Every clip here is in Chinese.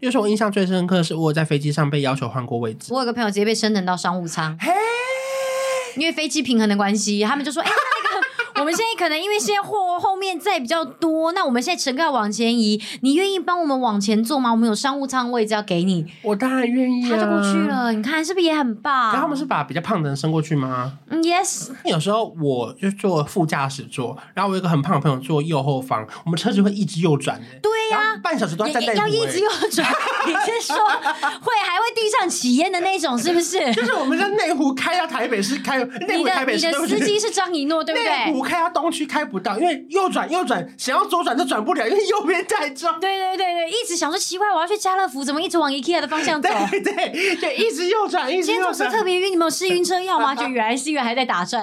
又是我印象最深刻的是，我在飞机上被要求换过位置。我有个朋友直接被升等到商务舱，嘿，因为飞机平衡的关系，他们就说：“哎、欸。” 我们现在可能因为现在货后面载比较多，那我们现在乘客要往前移，你愿意帮我们往前坐吗？我们有商务舱位置要给你，我当然愿意啊。他就过去了，你看是不是也很棒？然后他们是把比较胖的人升过去吗？嗯，yes。有时候我就坐副驾驶座，然后我有一个很胖的朋友坐右后方，我们车子会一直右转的。对呀、啊，半小时都要站在要一直右转。你是说会还会地上起烟的那种，是不是？就是我们在内湖开到台北市开内湖台北市，你的司机是张一诺，对不对？开到东区开。不到，因为右转右转，想要左转都转不了，因为右边太重。对对对对，一直想说奇怪，我要去家乐福，怎么一直往 IKEA 的方向走？对对对，一直右转，一直右转。今天总是特别晕，你们有试晕车药吗？就原来是因为还在打转。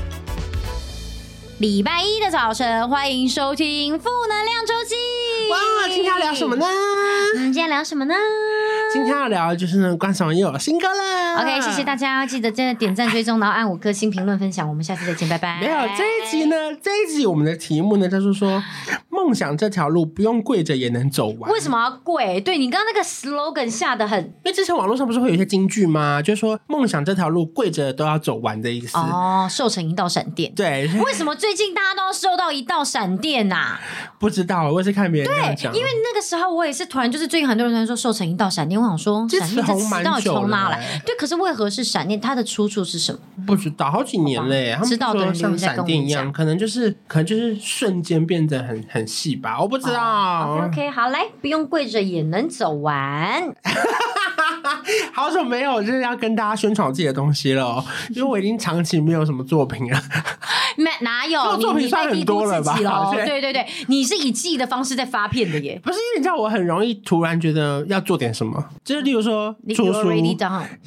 礼拜一的早晨，欢迎收听负能量周记。哇，今天要聊什么呢？嗯，今天聊什么呢？今天要聊就是呢，关韶文又有新歌了。OK，谢谢大家，记得真的点赞、追踪，然后按五颗星、评论、分享。我们下次再见，拜拜。没有这一集呢，这一集我们的题目呢，就是说梦想这条路不用跪着也能走完。为什么要跪？对，你刚刚那个 slogan 下的很，因为之前网络上不是会有一些金句吗？就是说梦想这条路跪着都要走完的意思。哦，瘦成一道闪电。对，为什么最近大家都要瘦到一道闪电呐、啊？不知道，我也是看别人。对，因为那个时候我也是突然就是最近很多人在说瘦成一道闪电，我想说闪电。词到底从哪来？对，可是为何是闪电？它的出处是什么？不知道，好几年嘞。他们知道的人像闪电一样，可能就是可能就是瞬间变得很很细吧，我不知道。Oh, OK，好，来，不用跪着也能走完。好久没有就是要跟大家宣传自己的东西了，因为我已经长期没有什么作品了。没哪有？作品算很多了吧？对对对，你是以记忆的方式在发片的耶。不是因为你知道，我很容易突然觉得要做点什么，就是例如说出书。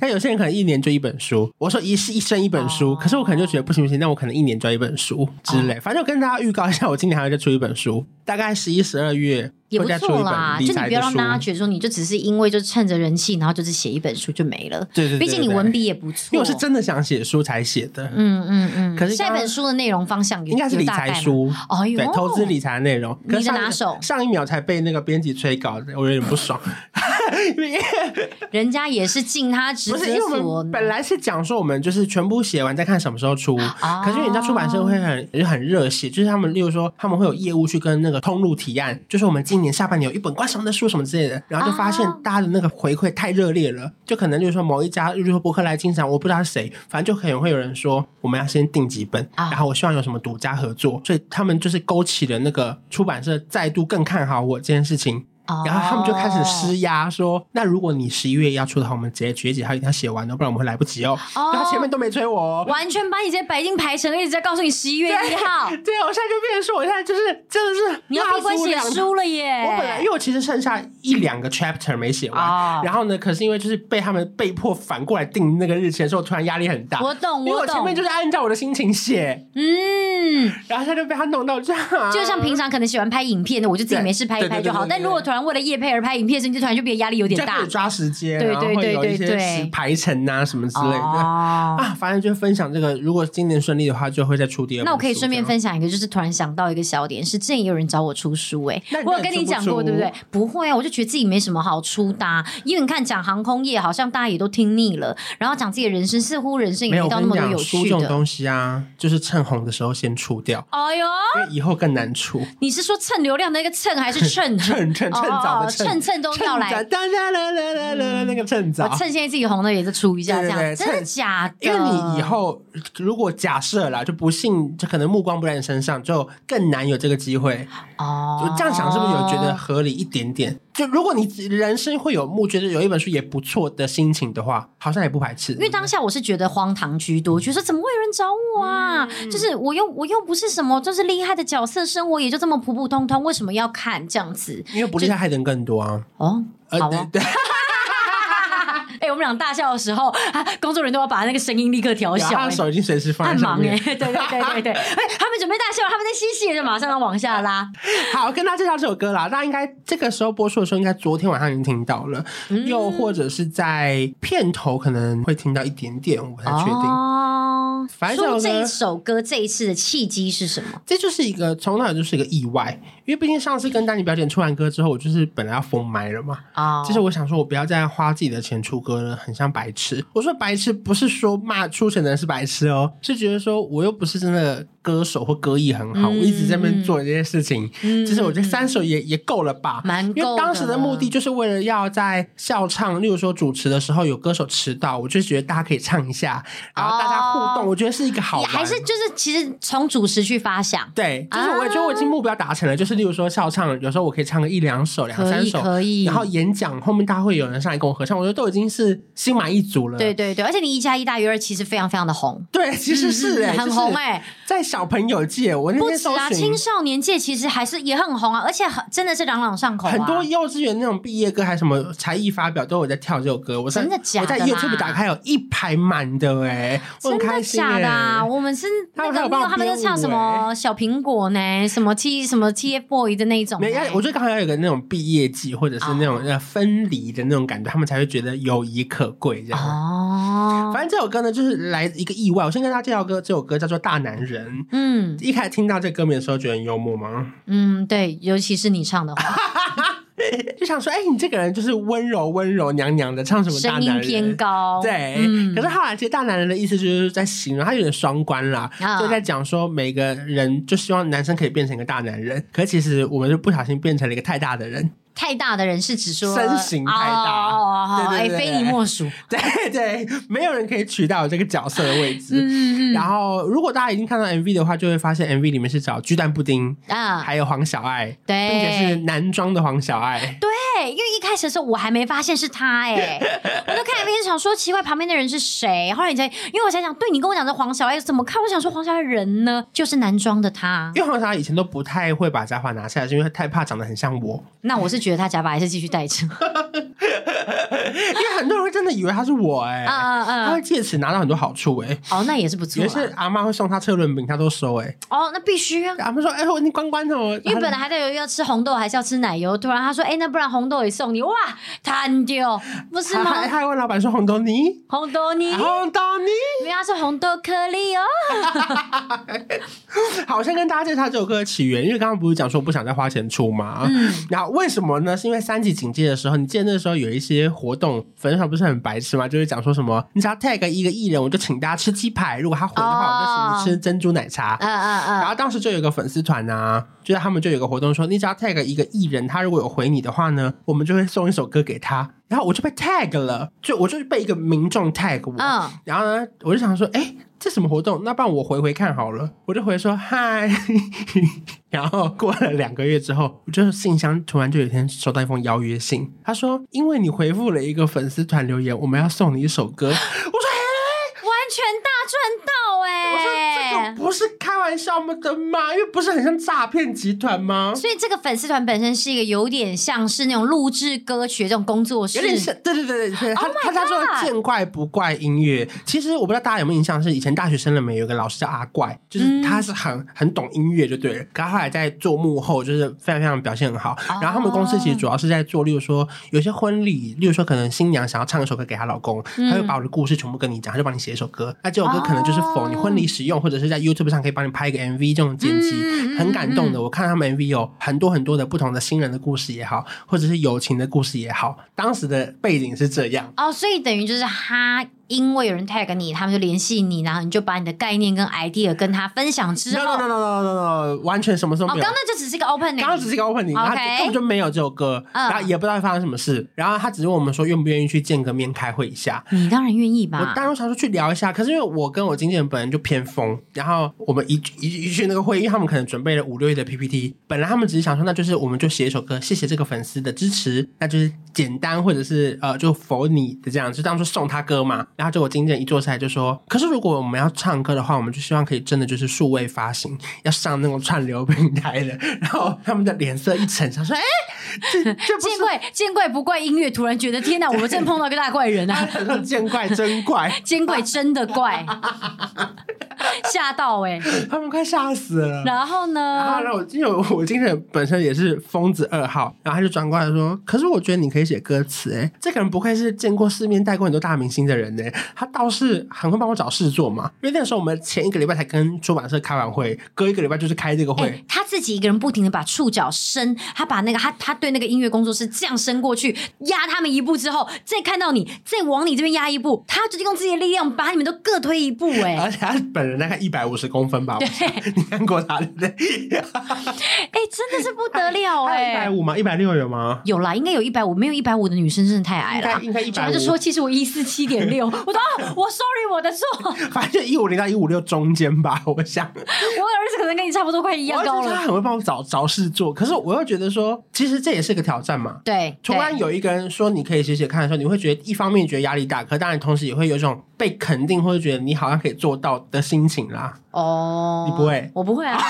像有些人可能一年就一本书，我说一是一生一本书，哦、可是我可能就觉得不行不行，那我可能一年就一本书之类。哦、反正我跟大家预告一下，我今年还要再出一本书，大概十一、十二月。也不错啦，就你不要让大家觉得说你就只是因为就趁着人气，然后就是写一本书就没了。对对对，毕竟你文笔也不错。因为我是真的想写书才写的。嗯嗯嗯。可是下一本书的内容方向应该是理财书哦，对，投资理财的内容。你的拿手。上一秒才被那个编辑催稿，我有点不爽。人家也是尽他职责。不是因为我们本来是讲说我们就是全部写完再看什么时候出，可是人家出版社会很就很热血，就是他们例如说他们会有业务去跟那个通路提案，就是我们今年下半年有一本关。什么的书什么之类的，然后就发现大家的那个回馈太热烈了，就可能就是说某一家，例如说博客来经常我不知道是谁，反正就可能会有人说我们要先订几本，然后我希望有什么独家合作，所以他们就是勾起了那个出版社再度更看好我这件事情。然后他们就开始施压，说：“那如果你十一月要出的话，我们直接决定他一定要写完哦，不然我们会来不及哦。”然后他前面都没催我，完全把你这些白金排成，一直在告诉你十一月一号。对，我现在就变成说，我现在就是真的是你要闭关写书了耶！我本来因为我其实剩下一两个 chapter 没写完，然后呢，可是因为就是被他们被迫反过来定那个日期的时候，突然压力很大。我懂，我懂。因为我前面就是按照我的心情写，嗯，然后他就被他弄到这样。就像平常可能喜欢拍影片的，我就自己没事拍一拍就好。但如果突然为了夜配而拍。影片生就突然就变得压力有点大，抓时间，对对对对对，排程啊什么之类的 啊，反正就分享这个。如果今年顺利的话，就会再出第二。那我可以顺便分享一个，就是突然想到一个小点，是之前也有人找我出书，哎，我有跟你讲过，对不对？不会啊，我就觉得自己没什么好出的，因为你看讲航空业，好像大家也都听腻了，然后讲自己的人生，似乎人生也没到那么有趣的。这种东西啊，就是趁红的时候先出掉。哎呦，因为以后更难出。你是说蹭流量的那个蹭，还是 蹭蹭蹭蹭早的蹭？蹭都要来，那个趁早，趁现在自己红的也是出一下这样，真的假的？因为你以后如果假设啦，就不幸就可能目光不在你身上，就更难有这个机会哦。就这样想是不是有觉得合理一点点？就如果你人生会有目，觉得有一本书也不错的心情的话，好像也不排斥。因为当下我是觉得荒唐居多，觉得怎么会有人找我啊？嗯、就是我又我又不是什么就是厉害的角色，生活也就这么普普通通，为什么要看这样子？因为不厉害的人更多啊。哦，好啊。对哎、欸，我们俩大笑的时候，工作人员都要把那个声音立刻调小、欸。他手已经随时放在上面。很忙哎、欸，对对对对对。哎，他们准备大笑，他们在嬉戏，就马上要往下拉。好，跟大家介绍这首歌啦。大家应该这个时候播出的时候，应该昨天晚上已经听到了，嗯、又或者是在片头可能会听到一点点，我不太确定。哦，反正这一首歌这一次的契机是什么？这就是一个从那就是一个意外，因为毕竟上次跟丹尼表姐出完歌之后，我就是本来要封麦了嘛。啊、哦，就是我想说，我不要再花自己的钱出歌了。很像白痴。我说白痴不是说骂出钱的人是白痴哦，是觉得说我又不是真的。歌手或歌艺很好，嗯、我一直在那边做这些事情，嗯、就是我觉得三首也、嗯、也够了吧，蛮够。因为当时的目的就是为了要在校唱，例如说主持的时候有歌手迟到，我就觉得大家可以唱一下，然后大家互动，哦、我觉得是一个好玩。还是就是其实从主持去发想，对，就是我觉得我已经目标达成了，就是例如说校唱，有时候我可以唱个一两首、两三首，可以。然后演讲后面大家会有人上来跟我合唱，我觉得都已经是心满意足了。对对对，而且你一加一大于二，其实非常非常的红。对，其实是、很红哎、欸，在小朋友界。我那不止啊，青少年界其实还是也很红啊，而且很真的是朗朗上口啊。很多幼稚园那种毕业歌，还什么才艺发表，都有在跳这首歌。我真的假的？我在 YouTube 打开有一排满的哎，真的假的啊？我们是那个没有，他们在唱什么小苹果呢？什么 T 什么 TFBOY 的那一种？没，我觉得刚好要有个那种毕业季，或者是那种要分离的那种感觉，他们才会觉得友谊可贵这样。哦，反正这首歌呢，就是来一个意外。我先跟大家介绍歌，这首歌叫做《大男人》。嗯，一开始。听到这歌名的时候，觉得很幽默吗？嗯，对，尤其是你唱的话，就想说，哎、欸，你这个人就是温柔温柔娘娘的，唱什么大男人？声音偏高，对。嗯、可是后来，其实大男人的意思就是在形容他有点双关啦，哦、就在讲说每个人就希望男生可以变成一个大男人，可是其实我们就不小心变成了一个太大的人。太大的人是指说身形太大，哦，哎，非你莫属。对对，没有人可以取代我这个角色的位置。嗯嗯。然后，如果大家已经看到 MV 的话，就会发现 MV 里面是找巨蛋布丁啊，还有黄小爱，对，并且是男装的黄小爱。对，因为一开始的时候我还没发现是他，哎，我就看 MV 想说奇怪，旁边的人是谁？后来你才，因为我想想，对你跟我讲这黄小爱怎么看？我想说黄小爱人呢，就是男装的他。因为黄小爱以前都不太会把假发拿下来，是因为他太怕长得很像我。那我是觉得他假发还是继续戴着，因为很多人会真的以为他是我哎、欸，嗯嗯，他会借此拿到很多好处哎、欸，哦，那也是不错。也是阿妈会送他车轮饼，他都收哎、欸，哦，那必须啊。阿妈说，哎、欸，我你关关哦，因为本来还在犹豫要吃红豆还是要吃奶油，突然他说，哎、欸，那不然红豆也送你，哇，贪丢，不是吗？还还问老板说红豆泥，红豆泥，红豆泥，因为他是红豆颗粒哦。好，先跟大家介绍这首歌的起源，因为刚刚不是讲说不想再花钱出吗？嗯，然后为什么呢？是因为。三级警戒的时候，你记得那时候有一些活动，粉丝团不是很白痴吗？就是讲说什么，你只要 tag 一个艺人，我就请大家吃鸡排；如果他回的话，我就请你吃珍珠奶茶。嗯嗯嗯。然后当时就有个粉丝团啊，就是他们就有个活动说，你只要 tag 一个艺人，他如果有回你的话呢，我们就会送一首歌给他。然后我就被 tag 了，就我就被一个民众 tag 我。嗯。然后呢，我就想说，哎。这什么活动？那不然我回回看好了。我就回说嗨，然后过了两个月之后，我就信箱突然就有一天收到一封邀约信，他说因为你回复了一个粉丝团留言，我们要送你一首歌。我说嘿，完全大赚到哎！我说这个不是开玩笑吗的吗？因为不是很像诈骗集团吗？所以这个粉丝团本身是一个有点像是那种录制歌曲的这种工作室，有点像。对对对对，他他他说见怪不怪音乐。其实我不知道大家有没有印象，是以前大学生了没有个老师叫阿怪，就是他是很很懂音乐就对了。可他后来在做幕后，就是非常非常表现很好。然后他们公司其实主要是在做，例如说有些婚礼，例如说可能新娘想要唱一首歌给她老公，他会把我的故事全部跟你讲，他就帮你写一首歌。那这首歌可能就是否你婚礼使用，或者是在 YouTube 上可以帮你拍一个 MV 这种剪辑，很感动的。我看他们 MV 有很多很多的不同的新人的故事也好，或者是友情的故事也好，当时的背景是这样。哦，所以等于就是他因为有人 tag 你，他们就联系你，然后你就把你的概念跟 idea 跟他分享之后 no no no no no no 完全什么都没有。刚刚那就只是一个 opening，刚刚只是一个 opening，他根本就没有这首歌，然后也不知道发生什么事，然后他只是问我们说愿不愿意去见个面开会一下。你当然愿意吧？我当然想说去聊一下，可是因为我跟我经纪人本人就偏疯，然后我们一一一去那个会议，他们可能准备了五六页的 PPT，本来他们只是想说那就是我们就写一首歌，谢谢这个粉丝的支持，那就是简单或者是呃就否你的这样，就当做送他歌嘛。然后就我经纪人一坐下来就说，可是如果我们要唱歌的话，我们就希望可以真的就是数位发行，要上那种串流平台的。然后他们的脸色一沉，想说，哎，这这见怪见怪不怪音乐，突然觉得天哪，我们真碰到一个大怪人啊！见怪真怪，见怪真的怪，吓到哎、欸，他们快吓死了。然后呢？然后让我因为我经纪人本身也是疯子二号，然后他就转过来说，可是我觉得你可以写歌词哎，这个人不愧是见过世面、带过很多大明星的人呢。他倒是很会帮我找事做嘛。因为那个时候我们前一个礼拜才跟出版社开完会，隔一个礼拜就是开这个会。欸、他自己一个人不停的把触角伸，他把那个他他对那个音乐工作室这样伸过去，压他们一步之后，再看到你，再往你这边压一步，他直接用自己的力量把你们都各推一步哎。而且他本人大概一百五十公分吧？对，你看过他对不对？哎、欸，真的是不得了哎！一百五吗？一百六有吗？有啦，应该有一百五，没有一百五的女生真的太矮了。应该一百五。他就说其实我一四七点六，我说我 sorry 我的错，反正一五零到一五六中间吧，我想。我儿子可能跟你差不多，快一样高了。他很会帮我找找事做，可是我又觉得说，其实这也是个挑战嘛。对，突然有一个人说你可以写写看的时候，你会觉得一方面觉得压力大，可当然同时也会有一种被肯定或者觉得你好像可以做到的心情啦。哦，你不会？我不会啊。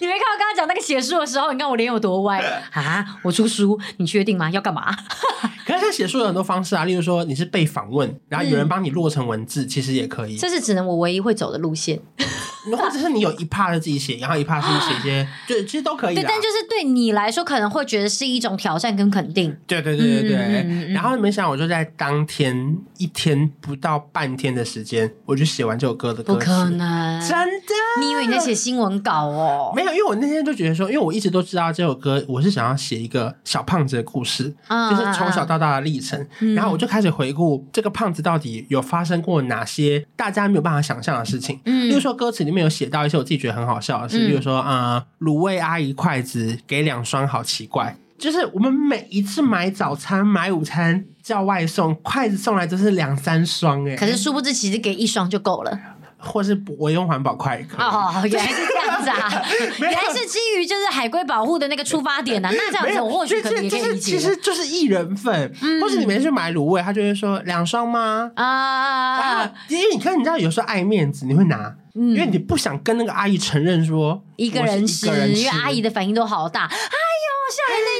你没看到刚刚讲那个写书的时候，你看我脸有多歪 啊？我出书，你确定吗？要干嘛？可是他写书有很多方式啊，例如说你是被访问，然后有人帮你落成文字，嗯、其实也可以。这是只能我唯一会走的路线。或者是你有一 part 是自己写，然后一 part 是写一些，就其实都可以。对，但就是对你来说，可能会觉得是一种挑战跟肯定。对对对对对。嗯、然后没想到，我就在当天一天不到半天的时间，我就写完这首歌的歌词。不可能，真的？你以为你在写新闻稿哦？没有，因为我那天就觉得说，因为我一直都知道这首歌，我是想要写一个小胖子的故事，嗯、就是从小到大的历程。嗯、然后我就开始回顾这个胖子到底有发生过哪些大家没有办法想象的事情。嗯，比如说歌词里面有写到一些我自己觉得很好笑的事，嗯、比如说啊，卤味阿姨筷子给两双，好奇怪。就是我们每一次买早餐、买午餐叫外送，筷子送来都是两三双哎。可是殊不知，其实给一双就够了。或是我用环保筷可以哦，原来是这样子啊！原来是基于就是海龟保护的那个出发点啊。那这样子我或许可以理解。其实就是一人份，或是你们去买卤味，他就会说两双吗？啊，因为你看，你知道有时候爱面子，你会拿，因为你不想跟那个阿姨承认说一个人吃，因为阿姨的反应都好大。哎呦，小蕾蕾，你一个人。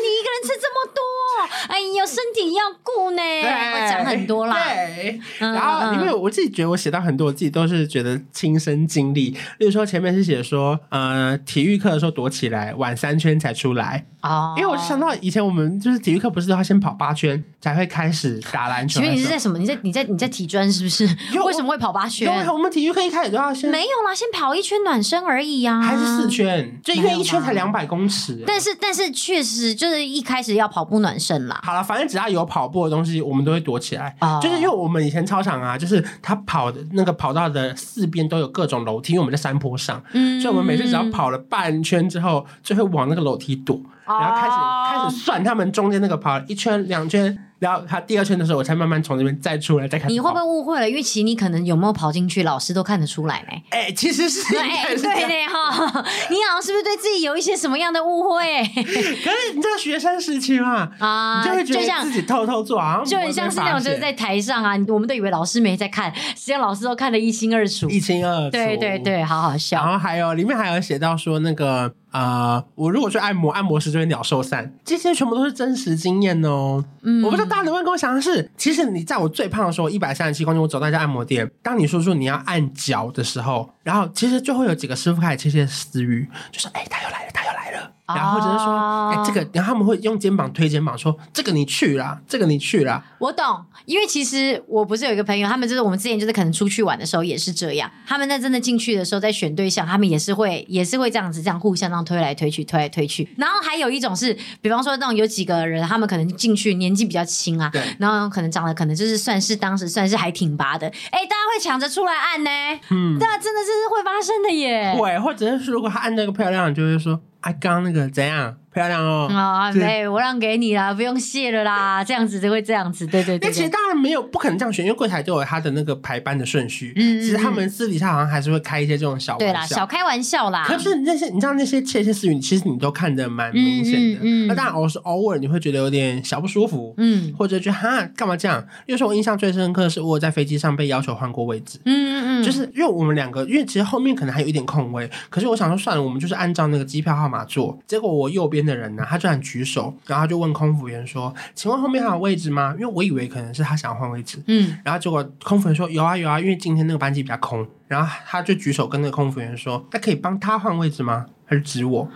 哎呦，身体要顾呢，我讲很多啦。对，然后因为我自己觉得我写到很多，我自己都是觉得亲身经历。例如说前面是写说，呃，体育课的时候躲起来，晚三圈才出来。哦，因为我就想到以前我们就是体育课不是都要先跑八圈才会开始打篮球？请问你是在什么？你在你在你在体专是不是？为什么会跑八圈？因为我们体育课一开始都要先没有啦，先跑一圈暖身而已呀，还是四圈？就因为一圈才两百公尺。但是但是确实就是一开始要跑步暖身啦。好了，反正只要有跑步的东西，我们都会躲起来。Oh. 就是因为我们以前操场啊，就是他跑的那个跑道的四边都有各种楼梯，因为我们在山坡上，嗯，所以我们每次只要跑了半圈之后，就会往那个楼梯躲。然后开始、oh. 开始算他们中间那个跑一圈两圈，然后他第二圈的时候，我才慢慢从这边再出来再看。你会不会误会了？因为其实你可能有没有跑进去，老师都看得出来呢。哎、欸，其实是 对的哈。你好像是不是对自己有一些什么样的误会？可是你知道学生时期嘛，啊，你就会觉得自己偷偷做啊，就很像是那种就是在台上啊，我们都以为老师没在看，实际上老师都看得一清二楚，一清二楚。对对对，好好笑。然后还有里面还有写到说那个。啊、呃，我如果去按摩，按摩师就会鸟兽散，这些全部都是真实经验哦。嗯，我不知道大家能不能跟我想的是，其实你在我最胖的时候，一百三十七公斤，我走到一家按摩店，当你说出你要按脚的时候，然后其实就会有几个师傅开始窃窃私语，就说：“哎、欸，他又来了，他又来了。”然后或者是说，哎、欸，这个，然后他们会用肩膀推肩膀说，这个你去啦，这个你去啦。我懂，因为其实我不是有一个朋友，他们就是我们之前就是可能出去玩的时候也是这样，他们在真的进去的时候在选对象，他们也是会也是会这样子这样互相这样推来推去，推来推去。然后还有一种是，比方说那种有几个人，他们可能进去年纪比较轻啊，对，然后可能长得可能就是算是当时算是还挺拔的，哎，大家会抢着出来按呢，嗯，对啊，真的是会发生的耶，对，或者是如果他按那个漂亮，就会说。啊，刚那个怎样？漂亮哦！啊、哦，对，我让给你啦，不用谢了啦。这样子就会这样子，对对对，对。那其实当然没有不可能这样选，因为柜台都有他的那个排班的顺序。嗯，其实他们私底下好像还是会开一些这种小玩笑，对啦，小开玩笑啦。可是那些你知道那些窃窃私语，其实你都看得蛮明显的。嗯，嗯，那当然偶是偶尔你会觉得有点小不舒服，嗯，或者觉得哈干嘛这样？因为说我印象最深刻的是我在飞机上被要求换过位置。嗯嗯嗯，就是因为我们两个，因为其实后面可能还有一点空位，可是我想说算了，我们就是按照那个机票号码坐。结果我右边的人呢，他居然举手，然后他就问空服员说：“请问后面还有位置吗？”因为我以为可能是他想要换位置，嗯，然后结果空服员说：“有啊有啊，因为今天那个班机比较空。”然后他就举手跟那个空服员说：“那可以帮他换位置吗？”他就指我，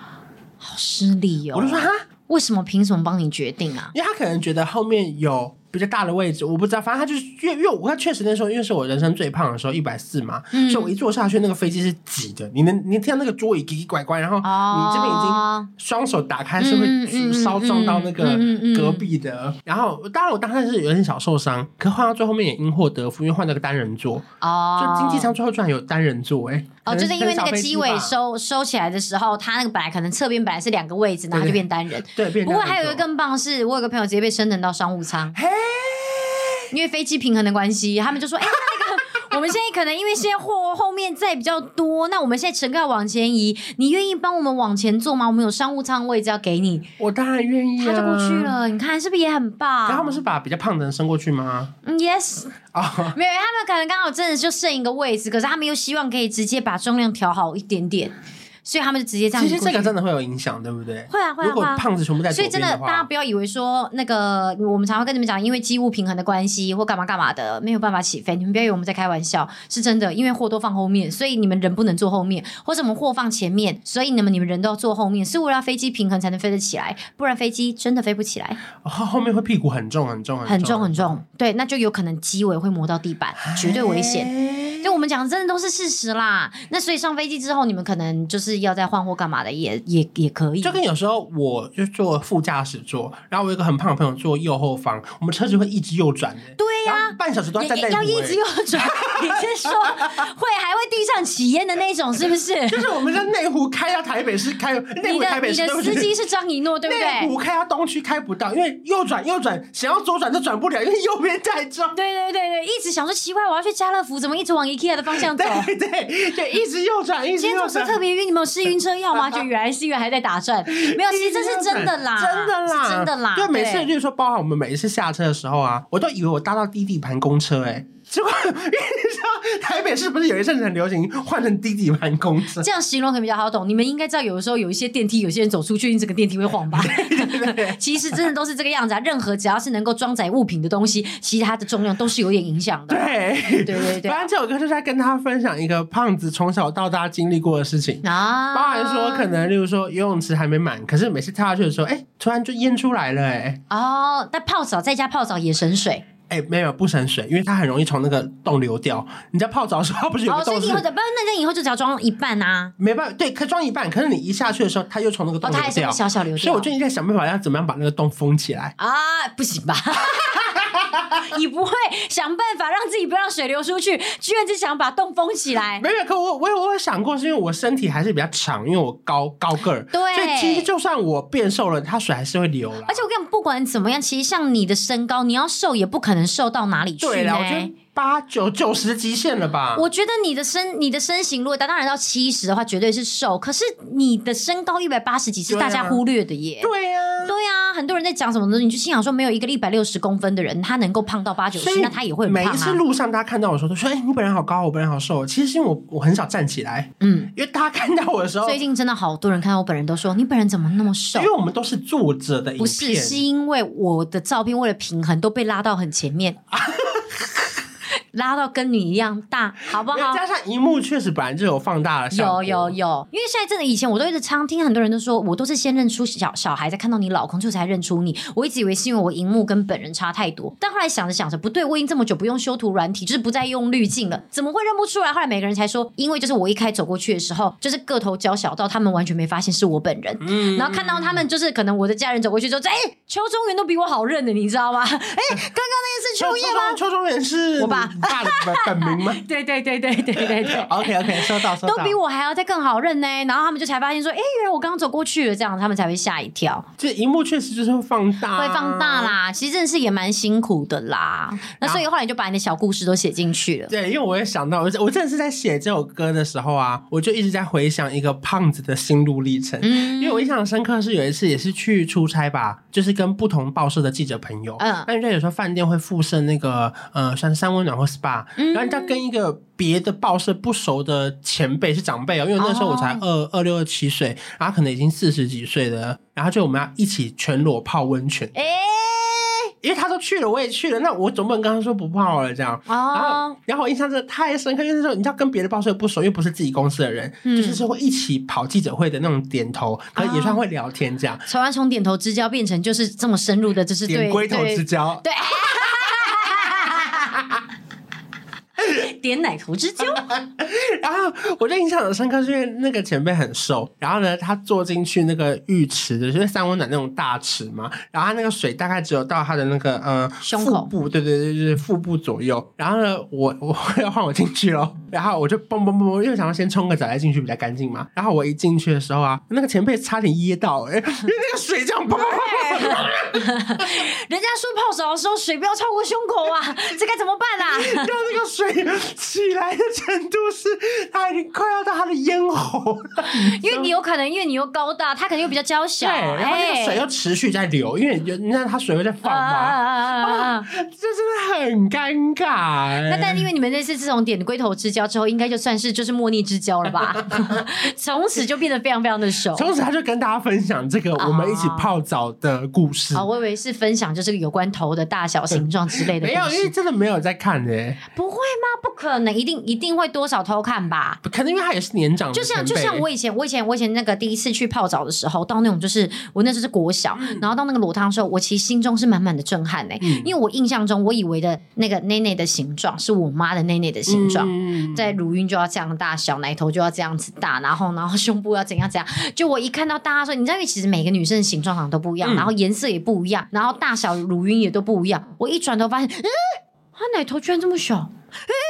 好失礼哦！我就说：“哈，为什么？凭什么帮你决定啊？”因为他可能觉得后面有。比较大的位置，我不知道，反正他就是因为因为我看确实那时候，因为是我人生最胖的时候，一百四嘛，嗯、所以我一坐下去，那个飞机是挤的，你能你听到那个桌椅叽叽拐拐，然后你这边已经双手打开是会稍撞到那个隔壁的，然后当然我当时是有点小受伤，可换到最后面也因祸得福，因为换了个单人座，哦，就经济舱最后居然有单人座，哎，哦，就是因为那个机尾收收起来的时候，它那个本来可能侧边本来是两个位置，然后就变单人，对，不过还有一个更棒的是，我有个朋友直接被升等到商务舱，嘿。因为飞机平衡的关系，他们就说：“哎、欸，那个我们现在可能因为现在货后面载比较多，那我们现在乘客要往前移，你愿意帮我们往前坐吗？我们有商务舱位置要给你。”我当然愿意、啊，他就过去了。你看是不是也很棒？他们是把比较胖的人升过去吗？嗯，yes 啊，oh. 没有，他们可能刚好真的就剩一个位置，可是他们又希望可以直接把重量调好一点点。所以他们就直接这样。其实这个真的会有影响，对不对？会啊，会啊。如果胖子全部在所以真的大家不要以为说那个我们常常跟你们讲，因为机务平衡的关系或干嘛干嘛的，没有办法起飞。你们不要以为我们在开玩笑，是真的。因为货都放后面，所以你们人不能坐后面，或者我们货放前面，所以你们你们人都要坐后面，是为了飞机平衡才能飞得起来，不然飞机真的飞不起来。后后面会屁股很重很重很重很重，对，那就有可能机尾会磨到地板，绝对危险。就我们讲的真的都是事实啦。那所以上飞机之后，你们可能就是要再换货干嘛的？也也也可以，就跟有时候我就坐副驾驶座，然后我有一个很胖的朋友坐右后方，我们车子会一直右转的。对呀、啊，半小时都要站在要一直右转。你先说会还会地上起烟的那种，是不是？就是我们在内湖开到台北市开内湖台北市，你的司机是张一诺，对不对？内湖开到东区开不到，因为右转右转，想要左转都转不了，因为右边太重。对对对对，一直想说奇怪，我要去家乐福，怎么一直往 IKEA 的方向走？对 对对，一直右转，一直右转。今天总是特别晕，你们有试晕车药吗？就原来是因为还在打转，没有，其实这是真的啦，真的啦，真的啦。对，每次就是说，包含我们每一次下车的时候啊，我都以为我搭到低底盘公车，哎，结果因为你知道台北是不是有一阵子很流行换成低底盘公车？这样形容可能比较好懂。你们应该知道，有的时候有一些电梯，有些人走出去，你整个电梯会晃吧？对对对，其实真的都是这个样子啊。任何只要是能够装载物品的东西，其实它的重量都是有点影响的。对对对对。反正这首歌就是在跟他分享一个胖子从小到大经历过的事情啊，包含说可能例如说游泳池还没满，可是每次跳下去的时候，哎，突然就淹出来了，哎。哦，那泡澡在家泡澡也省水。哎，没有不省水，因为它很容易从那个洞流掉。你在泡澡的时候，它不是有个洞？哦，所以以后的，不，那那以后就只要装一半啊。没办法，对，可以装一半。可是你一下去的时候，它又从那个洞流掉。哦，它还是小小流掉。所以我最近在想办法，要怎么样把那个洞封起来啊？不行吧？你不会想办法让自己不让水流出去，居然只想把洞封起来？没有，可我我有我有想过，是因为我身体还是比较长，因为我高高个儿，对，所以其实就算我变瘦了，它水还是会流了。而且我跟你讲，不管怎么样，其实像你的身高，你要瘦也不可能瘦到哪里去。对了，我觉得八九九十极限了吧？我觉得你的身你的身形，如果达当然到七十的话，绝对是瘦。可是你的身高一百八十几是大家忽略的耶。对呀、啊，对呀、啊，很多人在讲什么东西，你就心想说，没有一个一百六十公分的人，他能够胖到八九十，那他也会每一次路上大家看到我的时候，都说：“哎、欸，你本人好高，我本人好瘦。”其实是因为我我很少站起来，嗯，因为大家看到我的时候，最近真的好多人看到我本人都说：“你本人怎么那么瘦？”因为我们都是坐着的，不是，是因为我的照片为了平衡都被拉到很前面。拉到跟你一样大，好不好？加上荧幕确实本来就有放大的效果。有有有，因为现在真的，以前我都一直常听很多人都说，我都是先认出小小孩，再看到你老公，就才认出你。我一直以为是因为我荧幕跟本人差太多，但后来想着想着不对，我已经这么久不用修图软体，就是不再用滤镜了，怎么会认不出来？后来每个人才说，因为就是我一开走过去的时候，就是个头娇小到他们完全没发现是我本人。嗯，然后看到他们就是可能我的家人走过去之后，哎，邱中原都比我好认的，你知道吗？哎，刚刚那个是秋叶吗？邱中原是我爸爸的本名吗？对对对对对对对。OK OK，收到收到。都比我还要再更好认呢，然后他们就才发现说，哎，原来我刚刚走过去了，这样他们才会吓一跳。这荧幕确实就是会放大，会放大啦。其实真的是也蛮辛苦的啦。那所以后来就把你的小故事都写进去了。对，因为我也想到，我我真的是在写这首歌的时候啊，我就一直在回想一个胖子的心路历程。嗯，因为我印象深刻是有一次也是去出差吧，就是跟不同报社的记者朋友，嗯，那人家有时候饭店会附设那个呃，像三温暖或 SPA，然后人家跟一个别的报社不熟的前辈是长辈哦，因为那时候我才二二六二七岁，然后可能已经四十几岁了，然后就我们要一起全裸泡温泉。欸因为他都去了，我也去了，那我总不能跟他说不泡了这样。Oh. 然后，然后我印象真的太深刻，因为那时候你知道跟别的报社不熟，又不是自己公司的人，嗯、就是说会一起跑记者会的那种点头，可能也算会聊天这样。从来从点头之交变成就是这么深入的，就是点龟头之交。对。idiot. 点奶头之交，然后我就印象很深刻，是因为那个前辈很瘦，然后呢，他坐进去那个浴池的，就是三温暖那种大池嘛，然后他那个水大概只有到他的那个呃胸口部，对对对，就是腹部左右。然后呢，我我 要换我进去了，然后我就蹦蹦蹦，因为想要先冲个澡再进去比较干净嘛。然后我一进去的时候啊，那个前辈差点噎到，哎，因为那个水这样砰砰砰。人家说泡澡的时候水不要超过胸口啊，这该怎么办啊？让那个水。起来的程度是，他已经快要到他的咽喉了。因为你有可能，因为你又高大，他可能又比较娇小，对，然后那个水又持续在流，欸、因为你看他水会在放嘛，啊，这真的很尴尬。那但因为你们那次这种点龟头之交之后，应该就算是就是莫逆之交了吧？从此就变得非常非常的熟。从此他就跟大家分享这个我们一起泡澡的故事。啊，我以为是分享就是有关头的大小形状之类的。没有，因为真的没有在看的。不会吗？不可能，一定一定会多少偷看吧？可能因为他也是年长的，就像就像我以前，我以前我以前那个第一次去泡澡的时候，到那种就是我那时候是国小，嗯、然后到那个裸汤的时候，我其实心中是满满的震撼。哎，嗯、因为我印象中我以为的那个内内的形状是我妈的内内的形状，嗯、在乳晕就要这样大小，奶头就要这样子大，然后然后胸部要怎样怎样，就我一看到大家说，你知道，因为其实每个女生的形状好像都不一样，嗯、然后颜色也不一样，然后大小乳晕也都不一样，我一转头发现，嗯，她奶头居然这么小，哎。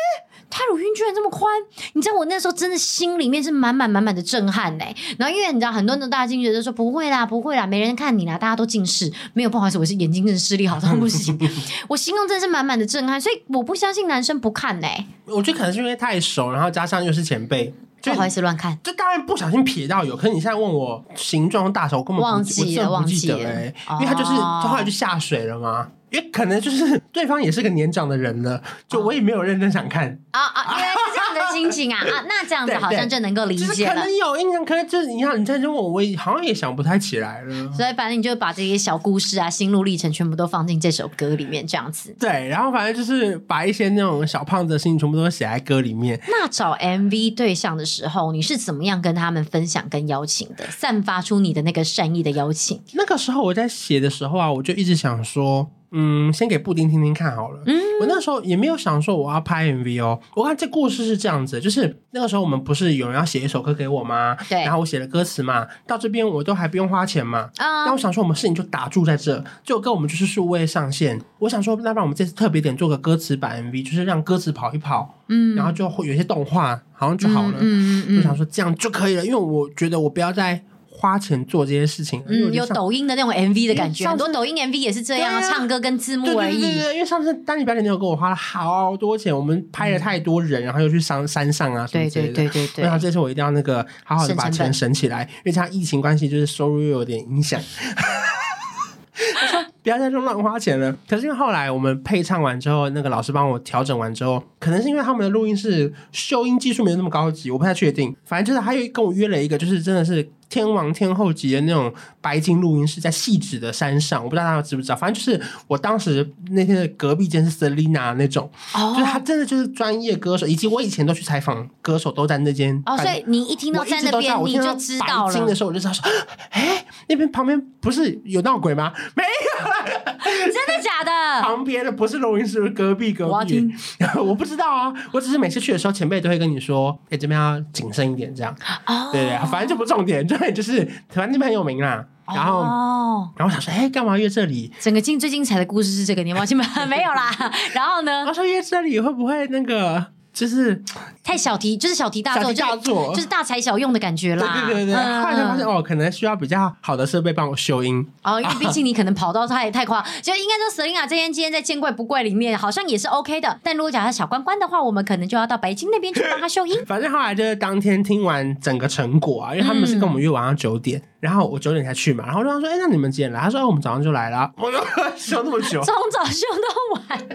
他乳晕居然这么宽，你知道我那时候真的心里面是满满满满的震撼嘞。然后因为你知道很多人都大家进去就说不会啦，不会啦，没人看你啦，大家都近视，没有不好意思，我是眼睛真的视力好到不行。我心中真的是满满的震撼，所以我不相信男生不看嘞。我觉得可能是因为太熟，然后加上又是前辈，就不好意思乱看。就当然不小心瞥到有，可是你现在问我形状大小，我根本忘记了，忘记了，因为他就是就后来就下水了嘛。也可能就是对方也是个年长的人了，就我也没有认真想看啊啊，原来是这样的心情啊 啊，那这样子好像就能够理解了。可能有印象，可能就是你看你在问我，我也好像也想不太起来了。所以反正你就把这些小故事啊、心路历程全部都放进这首歌里面，这样子。对，然后反正就是把一些那种小胖子的心情全部都写在歌里面。那找 MV 对象的时候，你是怎么样跟他们分享跟邀请的？散发出你的那个善意的邀请。那个时候我在写的时候啊，我就一直想说。嗯，先给布丁听听看好了。嗯，我那时候也没有想说我要拍 MV 哦。我看这故事是这样子，就是那个时候我们不是有人要写一首歌给我吗？对。然后我写了歌词嘛，到这边我都还不用花钱嘛。啊、嗯。那我想说，我们事情就打住在这，就跟我们就是数位上线。我想说，那不然我们这次特别点做个歌词版 MV，就是让歌词跑一跑，嗯，然后就会有一些动画，好像就好了。嗯嗯嗯。我想说这样就可以了，因为我觉得我不要再。花钱做这些事情，嗯，有抖音的那种 MV 的感觉，很多抖音 MV 也是这样，啊、唱歌跟字幕而已。对，对，对，对，因为上次丹尼表演你有跟我花了好多钱，我们拍了太多人，嗯、然后又去山山上啊什么之类的。对对对对对。然后这次我一定要那个好好的把钱省起来，因为像疫情关系，就是收入又有点影响。不要再乱乱花钱了。可是因为后来我们配唱完之后，那个老师帮我调整完之后，可能是因为他们的录音室修音技术没有那么高级，我不太确定。反正就是他又跟我约了一个，就是真的是。天王天后级的那种白金录音室，在细致的山上，我不知道大家知不知道。反正就是我当时那天的隔壁间是 Selina 那种，哦，就是他真的就是专业歌手，以及我以前都去采访歌手，都在那间。哦，所以你一听到在那边，你就知道了。白金的时候我就知道说，哎，那边旁边不是有闹鬼吗？没有，真的假的？旁边的不是录音室，是隔壁隔壁。我要听，我不知道啊，我只是每次去的时候，前辈都会跟你说，哎，这边要谨慎一点，这样。哦，对对，反正就不重点。对，就是台湾那边很有名啦，然后，哦、然后我想说，哎，干嘛约这里？整个精最精彩的故事是这个，你忘记吗？没有啦。然后呢？我说约这里会不会那个？就是太小题，就是小题大做，大做就是大材小用的感觉啦。对对对对，后来才发现哦，可能需要比较好的设备帮我修音哦，因为 毕竟你可能跑到太太夸，就应该说 Selina 这边今天在见怪不怪里面好像也是 OK 的。但如果讲他小关关的话，我们可能就要到白金那边去帮他修音。反正后来就是当天听完整个成果啊，因为他们是跟我们约晚上九点，然后我九点才去嘛，然后我就说，哎，那你们几点来？他说，我们早上就来了。我说 修那么久，从早修到晚。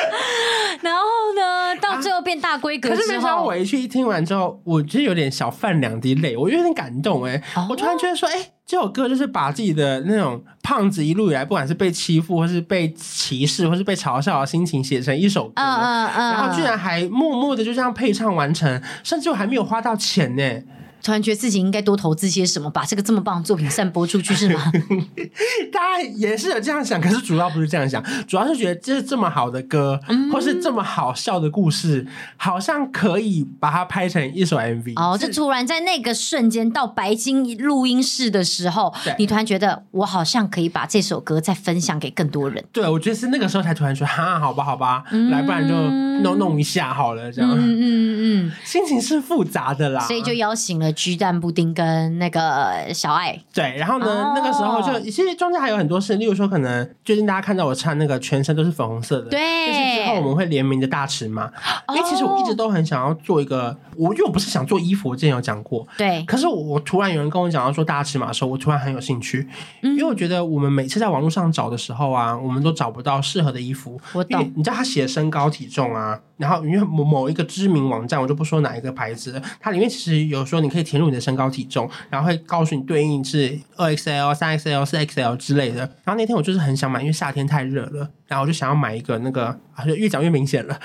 然后呢，到最后变大规格，啊、可是没想到我一去一听完之后，我就有点小泛两滴泪，我就有点感动哎、欸，哦、我突然觉得说，哎、欸，这首歌就是把自己的那种胖子一路以来，不管是被欺负，或是被歧视，或是被嘲笑的心情写成一首歌，嗯嗯嗯，然后居然还默默的就这样配唱完成，甚至我还没有花到钱呢、欸。突然觉得自己应该多投资些什么，把这个这么棒的作品散播出去，是吗？大家也是有这样想，可是主要不是这样想，主要是觉得这是这么好的歌，嗯、或是这么好笑的故事，好像可以把它拍成一首 MV。哦，就突然在那个瞬间到白金录音室的时候，你突然觉得我好像可以把这首歌再分享给更多人。对，我觉得是那个时候才突然说，哈，好吧，好吧，嗯、来，不然就弄弄一下好了，这样。嗯嗯嗯嗯，心情是复杂的啦，所以就邀请了。鸡蛋布丁跟那个小爱，对，然后呢，oh. 那个时候就其实中间还有很多事，例如说可能最近大家看到我穿那个全身都是粉红色的，对，就是之后我们会联名的大尺码，oh. 因为其实我一直都很想要做一个，我因为我不是想做衣服，我之前有讲过，对，可是我，我突然有人跟我讲要说大尺码的时候，我突然很有兴趣，嗯、因为我觉得我们每次在网络上找的时候啊，我们都找不到适合的衣服，我懂，你知道他写身高体重啊。然后因为某某一个知名网站，我就不说哪一个牌子，它里面其实有说你可以填入你的身高体重，然后会告诉你对应是二 XL、三 XL、四 XL 之类的。然后那天我就是很想买，因为夏天太热了，然后我就想要买一个那个，啊，就越讲越明显了，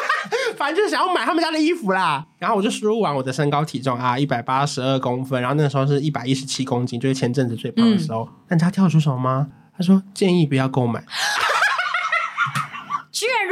反正就是想要买他们家的衣服啦。然后我就输入完我的身高体重啊，一百八十二公分，然后那个时候是一百一十七公斤，就是前阵子最胖的时候。嗯、但他跳出什么吗？他说建议不要购买。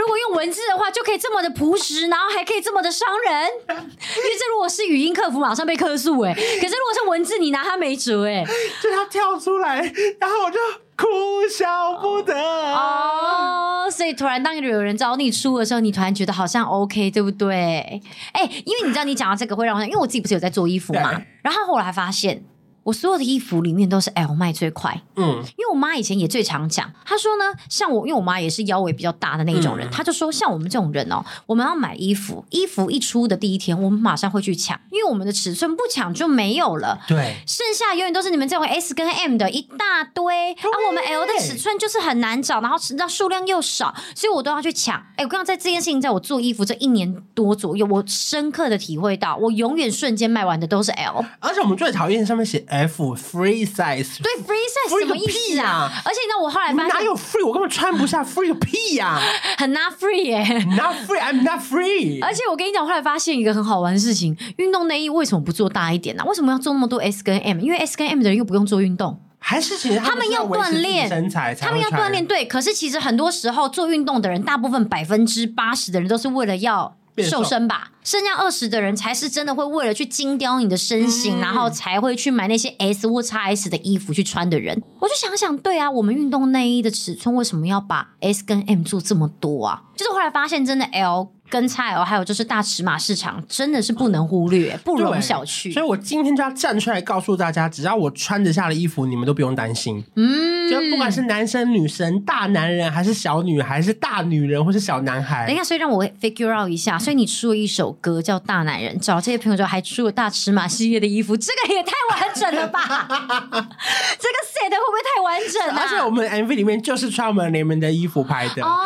如果用文字的话就可以这么的朴实，然后还可以这么的伤人，因为这如果是语音客服马上被客诉哎，可是如果是文字你拿他没辙哎，就他跳出来，然后我就哭笑不得哦，所以突然当有人找你出的时候，你突然觉得好像 OK 对不对？哎，因为你知道你讲到这个会让我想，因为我自己不是有在做衣服嘛，然后后来发现。我所有的衣服里面都是 L 卖最快，嗯，因为我妈以前也最常讲，她说呢，像我，因为我妈也是腰围比较大的那一种人，她、嗯、就说，像我们这种人哦，我们要买衣服，衣服一出的第一天，我们马上会去抢，因为我们的尺寸不抢就没有了，对，剩下永远都是你们这种 S 跟 M 的一大堆，对啊，我们 L 的尺寸就是很难找，然后实际上数量又少，所以我都要去抢。哎，我刚刚在这件事情，在我做衣服这一年多左右，我深刻的体会到，我永远瞬间卖完的都是 L，而且我们最讨厌上面写 F free。size 对 free size 什么意思啊？而且呢，我后来发现哪有 free，我根本穿不下 free 个屁呀，很 not free 耶，not free，I'm not free。而且我跟你讲，我后来发现一个很好玩的事情，运动内衣为什么不做大一点呢？为什么要做那么多 S 跟 M？因为 S 跟 M 的人又不用做运动，还是其实他们要锻炼身材，他们要锻炼。对，可是其实很多时候做运动的人，大部分百分之八十的人都是为了要。瘦身吧，剩下二十的人才是真的会为了去精雕你的身形，嗯、然后才会去买那些 S 或 XS 的衣服去穿的人。我就想想，对啊，我们运动内衣的尺寸为什么要把 S 跟 M 做这么多啊？就是后来发现，真的 L 跟 XL 还有就是大尺码市场真的是不能忽略，不容小觑。所以我今天就要站出来告诉大家，只要我穿得下的衣服，你们都不用担心。嗯，就不管是男生、女生、大男人还是小女孩，还是大女人或是小男孩。等一下，所以让我 figure out 一下，所以你出了一首歌叫《大男人》，找这些朋友之后还出了大尺码系列的衣服，这个也太完整了吧？这个 set 会不会太完整了？而且我们 MV 里面就是穿我们联名的衣服拍的。哦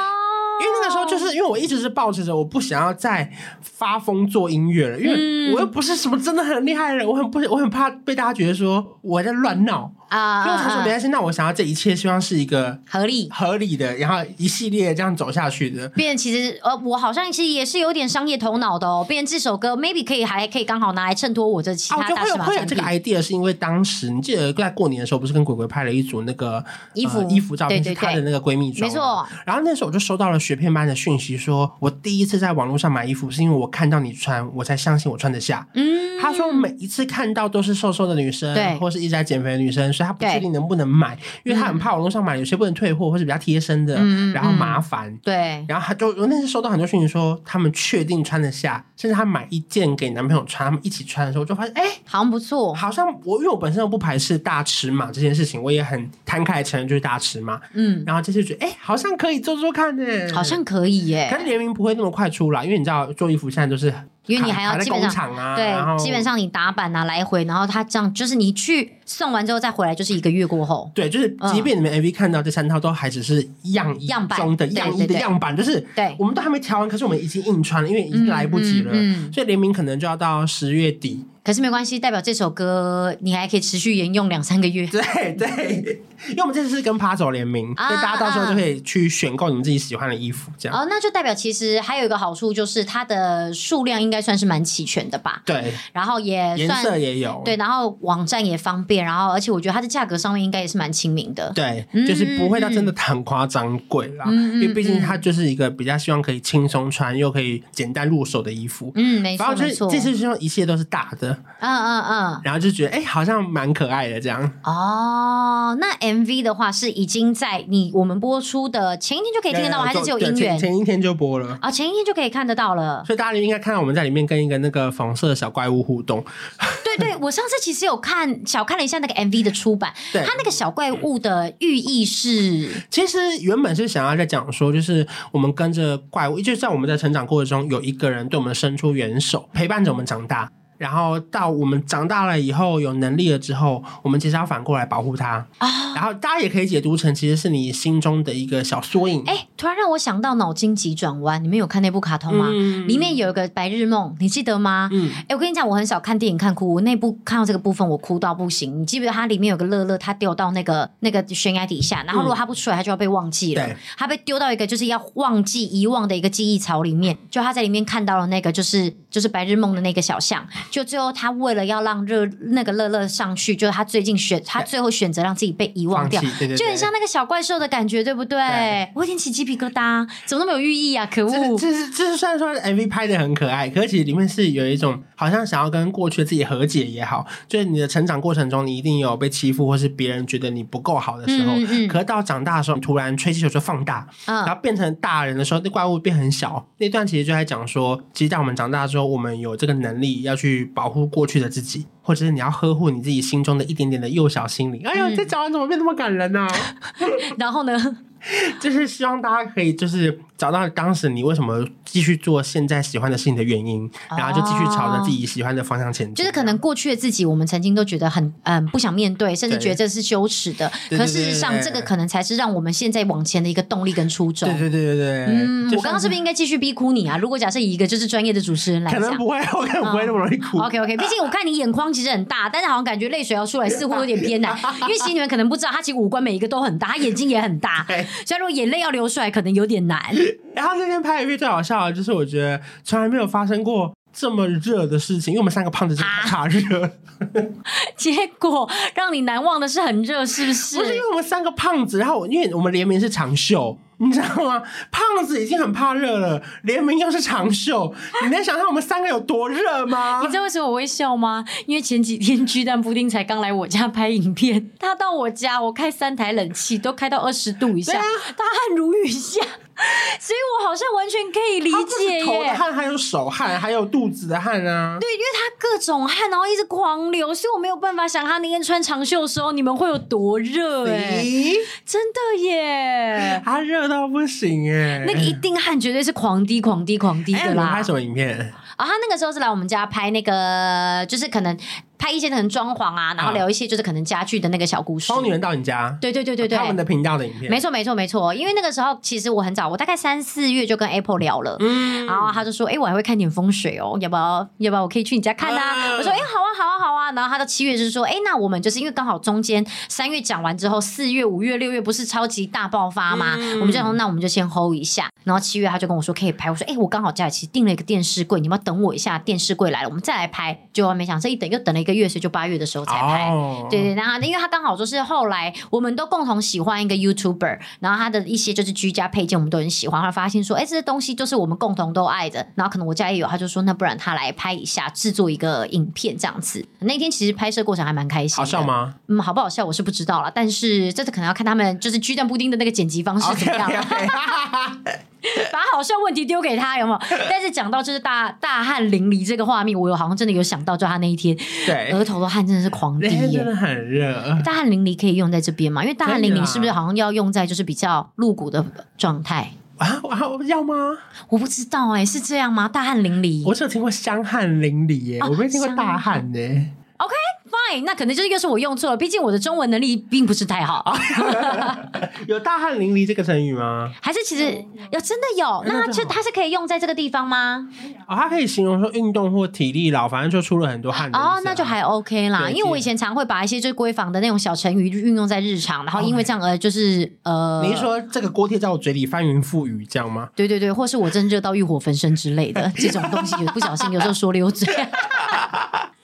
因为那个时候，就是因为我一直是抱持着我不想要再发疯做音乐了，因为我又不是什么真的很厉害的人，我很不，我很怕被大家觉得说我在乱闹。啊，因为我才说没关系。那我想要这一切，希望是一个合理、合理的，然后一系列这样走下去的。变其实呃，我好像其实也是有点商业头脑的哦。变这首歌，maybe 可以还可以刚好拿来衬托我这其他大尺码产品。会有这个 idea 是因为当时你记得在过年的时候，不是跟鬼鬼拍了一组那个衣服衣服照片，是她的那个闺蜜装。没错。然后那时候我就收到了雪片般的讯息，说我第一次在网络上买衣服，是因为我看到你穿，我才相信我穿得下。嗯。他说每一次看到都是瘦瘦的女生，对，或是一直在减肥的女生，所以他不确定能不能。能买，因为他很怕网络上买有些不能退货，或是比较贴身的，嗯、然后麻烦、嗯。对，然后他就我那次收到很多讯息说，他们确定穿得下，甚至他买一件给男朋友穿，他们一起穿的时候，我就发现，哎，好像不错。好像我因为我本身又不排斥大尺码这件事情，我也很摊开承认就是大尺码。嗯，然后这次觉得，哎，好像可以做做看呢，好像可以耶。可是联名不会那么快出来，因为你知道做衣服现在都是。因为你还要基本上、啊、对，基本上你打版啊来回，然后他这样就是你去送完之后再回来就是一个月过后。对，就是即便你们 MV 看到这三套都还只是样样板中的样衣的样板，就是对，我们都还没调完，可是我们已经印穿了，因为已经来不及了，嗯嗯、所以联名可能就要到十月底。可是没关系，代表这首歌你还可以持续沿用两三个月。对对，因为我们这次是跟 Puzzle 联名，啊、所以大家到时候就可以去选购你们自己喜欢的衣服，这样。哦，那就代表其实还有一个好处，就是它的数量应该算是蛮齐全的吧？对。然后也颜色也有。对，然后网站也方便，然后而且我觉得它的价格上面应该也是蛮亲民的。对，就是不会到真的很夸张贵啦，嗯、因为毕竟它就是一个比较希望可以轻松穿又可以简单入手的衣服。嗯，没错没错。这次希望一切都是大的。嗯嗯嗯。嗯，然后就觉得哎、欸，好像蛮可爱的这样。哦，那 MV 的话是已经在你我们播出的前一天就可以听得到，还是只有音乐？前一天就播了啊、哦，前一天就可以看得到了。所以大家应该看到我们在里面跟一个那个粉色的小怪物互动。对对，我上次其实有看小看了一下那个 MV 的出版，对，它那个小怪物的寓意是，其实原本是想要在讲说，就是我们跟着怪物，就在我们在成长过程中，有一个人对我们伸出援手，陪伴着我们长大。然后到我们长大了以后有能力了之后，我们其实要反过来保护他。啊、哦，然后大家也可以解读成其实是你心中的一个小缩影。哎，突然让我想到脑筋急转弯，你们有看那部卡通吗？嗯、里面有一个白日梦，你记得吗？嗯，哎，我跟你讲，我很少看电影看哭，我那部看到这个部分我哭到不行。你记不记得它里面有个乐乐，他掉到那个那个悬崖底下，然后如果他不出来，他就要被忘记了。他、嗯、被丢到一个就是要忘记遗忘的一个记忆槽里面，就他在里面看到了那个就是就是白日梦的那个小象，就最后他。为了要让热那个乐乐上去，就是他最近选，他最后选择让自己被遗忘掉，对对对，就很像那个小怪兽的感觉，对不对？对，我有点起鸡皮疙瘩，怎么那么有寓意啊？可恶！这是这是虽然说 MV 拍的很可爱，可是其实里面是有一种好像想要跟过去的自己和解也好，就是你的成长过程中，你一定有被欺负，或是别人觉得你不够好的时候。嗯嗯，可是到长大的时候，你突然吹气球就放大，嗯，然后变成大人的时候，那怪物变很小。那段其实就在讲说，其实在我们长大之后，我们有这个能力要去保护过去的自己，或者是你要呵护你自己心中的一点点的幼小心灵。哎呦，这讲完怎么变那么感人呢？啊？然后呢？就是希望大家可以就是找到当时你为什么继续做现在喜欢的事情的原因，然后就继续朝着自己喜欢的方向前进。就是可能过去的自己，我们曾经都觉得很嗯不想面对，甚至觉得这是羞耻的。可事实上，这个可能才是让我们现在往前的一个动力跟初衷。对对对对对。嗯，我刚刚是不是应该继续逼哭你啊？如果假设以一个就是专业的主持人来讲，可能不会，我可能不会那么容易哭。OK OK，毕竟我看你眼眶其实很大，但是好像感觉泪水要出来似乎有点偏难，因为其实你们可能不知道，他其实五官每一个都很大，他眼睛也很大，所以如果眼泪要。流出来可能有点难。然后那天拍 MV 最好笑的就是，我觉得从来没有发生过这么热的事情，因为我们三个胖子真的怕热。啊、结果让你难忘的是很热，是不是？不是因为我们三个胖子，然后因为我们联名是长袖。你知道吗？胖子已经很怕热了，联名又是长袖，你能想象我们三个有多热吗？你知道为什么我会笑吗？因为前几天巨蛋布丁才刚来我家拍影片，他到我家，我开三台冷气都开到二十度以下，大汗如雨下。所以我好像完全可以理解耶，头的汗还有手汗，还有肚子的汗啊。对，因为他各种汗，然后一直狂流，所以我没有办法想他那天穿长袖的时候，你们会有多热哎，真的耶，他热到不行耶，那个一定汗绝对是狂滴、狂滴、狂滴的啦。拍什么影片？啊，他那个时候是来我们家拍那个，就是可能。拍一些可能装潢啊，然后聊一些就是可能家具的那个小故事。疯女人到你家，对对对对对，他们的频道的影片，没错没错没错。因为那个时候其实我很早，我大概三四月就跟 Apple 聊了，嗯，然后他就说，哎，我还会看点风水哦，要不要要不要我可以去你家看啊？我说，哎，好啊好啊好啊。然后他到七月就是说，哎，那我们就是因为刚好中间三月讲完之后，四月五月六月不是超级大爆发吗？我们就说，那我们就先 hold 一下。然后七月他就跟我说可以拍，我说，哎，我刚好家里其实订了一个电视柜，你们要等我一下，电视柜来了我们再来拍。结果没想这一等又等了一个月，所以就八月的时候才拍，oh. 对对，然后因为他刚好就是后来我们都共同喜欢一个 YouTuber，然后他的一些就是居家配件我们都很喜欢，后来发现说，哎，这些东西就是我们共同都爱的，然后可能我家也有，他就说那不然他来拍一下，制作一个影片这样子。那天其实拍摄过程还蛮开心，好笑吗？嗯，好不好笑我是不知道了，但是这次可能要看他们就是巨蛋布丁的那个剪辑方式怎么样。Okay, okay. 把好笑问题丢给他有没有？但是讲到就是大大汗淋漓这个画面，我有好像真的有想到，就他那一天，对，额头的汗真的是狂滴，真的很热。大汗淋漓可以用在这边吗？因为大汗淋漓是不是好像要用在就是比较露骨的状态啊？要吗？我不知道哎、欸，是这样吗？大汗淋漓，我只有听过香汗淋漓耶，哦、我没听过大汗呢。OK。那可能就是又是我用错了，毕竟我的中文能力并不是太好。有大汗淋漓这个成语吗？还是其实有真的有？那就它是可以用在这个地方吗？哦，它可以形容说运动或体力劳，反正就出了很多汗。哦，那就还 OK 啦。因为我以前常会把一些就闺房的那种小成语运用在日常，然后因为这样而就是呃，你是说这个锅贴在我嘴里翻云覆雨这样吗？对对对，或是我真热到欲火焚身之类的这种东西，不小心有时候说溜嘴。